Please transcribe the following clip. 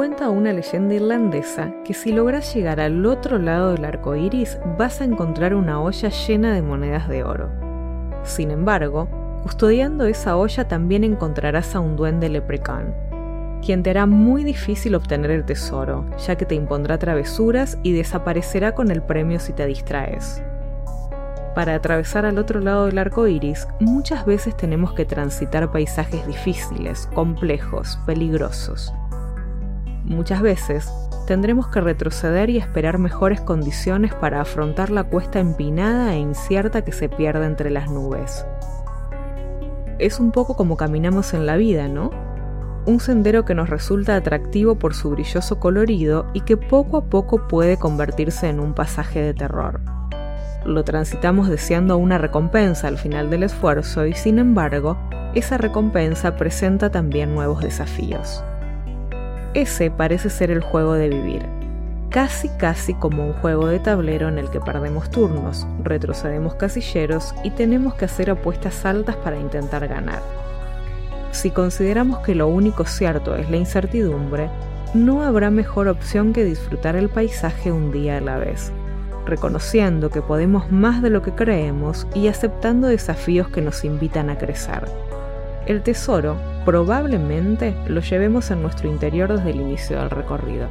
Cuenta una leyenda irlandesa que si logras llegar al otro lado del arco iris vas a encontrar una olla llena de monedas de oro. Sin embargo, custodiando esa olla también encontrarás a un duende leprechaun, quien te hará muy difícil obtener el tesoro, ya que te impondrá travesuras y desaparecerá con el premio si te distraes. Para atravesar al otro lado del arco iris, muchas veces tenemos que transitar paisajes difíciles, complejos, peligrosos. Muchas veces tendremos que retroceder y esperar mejores condiciones para afrontar la cuesta empinada e incierta que se pierde entre las nubes. Es un poco como caminamos en la vida, ¿no? Un sendero que nos resulta atractivo por su brilloso colorido y que poco a poco puede convertirse en un pasaje de terror lo transitamos deseando una recompensa al final del esfuerzo y sin embargo, esa recompensa presenta también nuevos desafíos. Ese parece ser el juego de vivir, casi casi como un juego de tablero en el que perdemos turnos, retrocedemos casilleros y tenemos que hacer apuestas altas para intentar ganar. Si consideramos que lo único cierto es la incertidumbre, no habrá mejor opción que disfrutar el paisaje un día a la vez reconociendo que podemos más de lo que creemos y aceptando desafíos que nos invitan a crecer. El tesoro probablemente lo llevemos en nuestro interior desde el inicio del recorrido.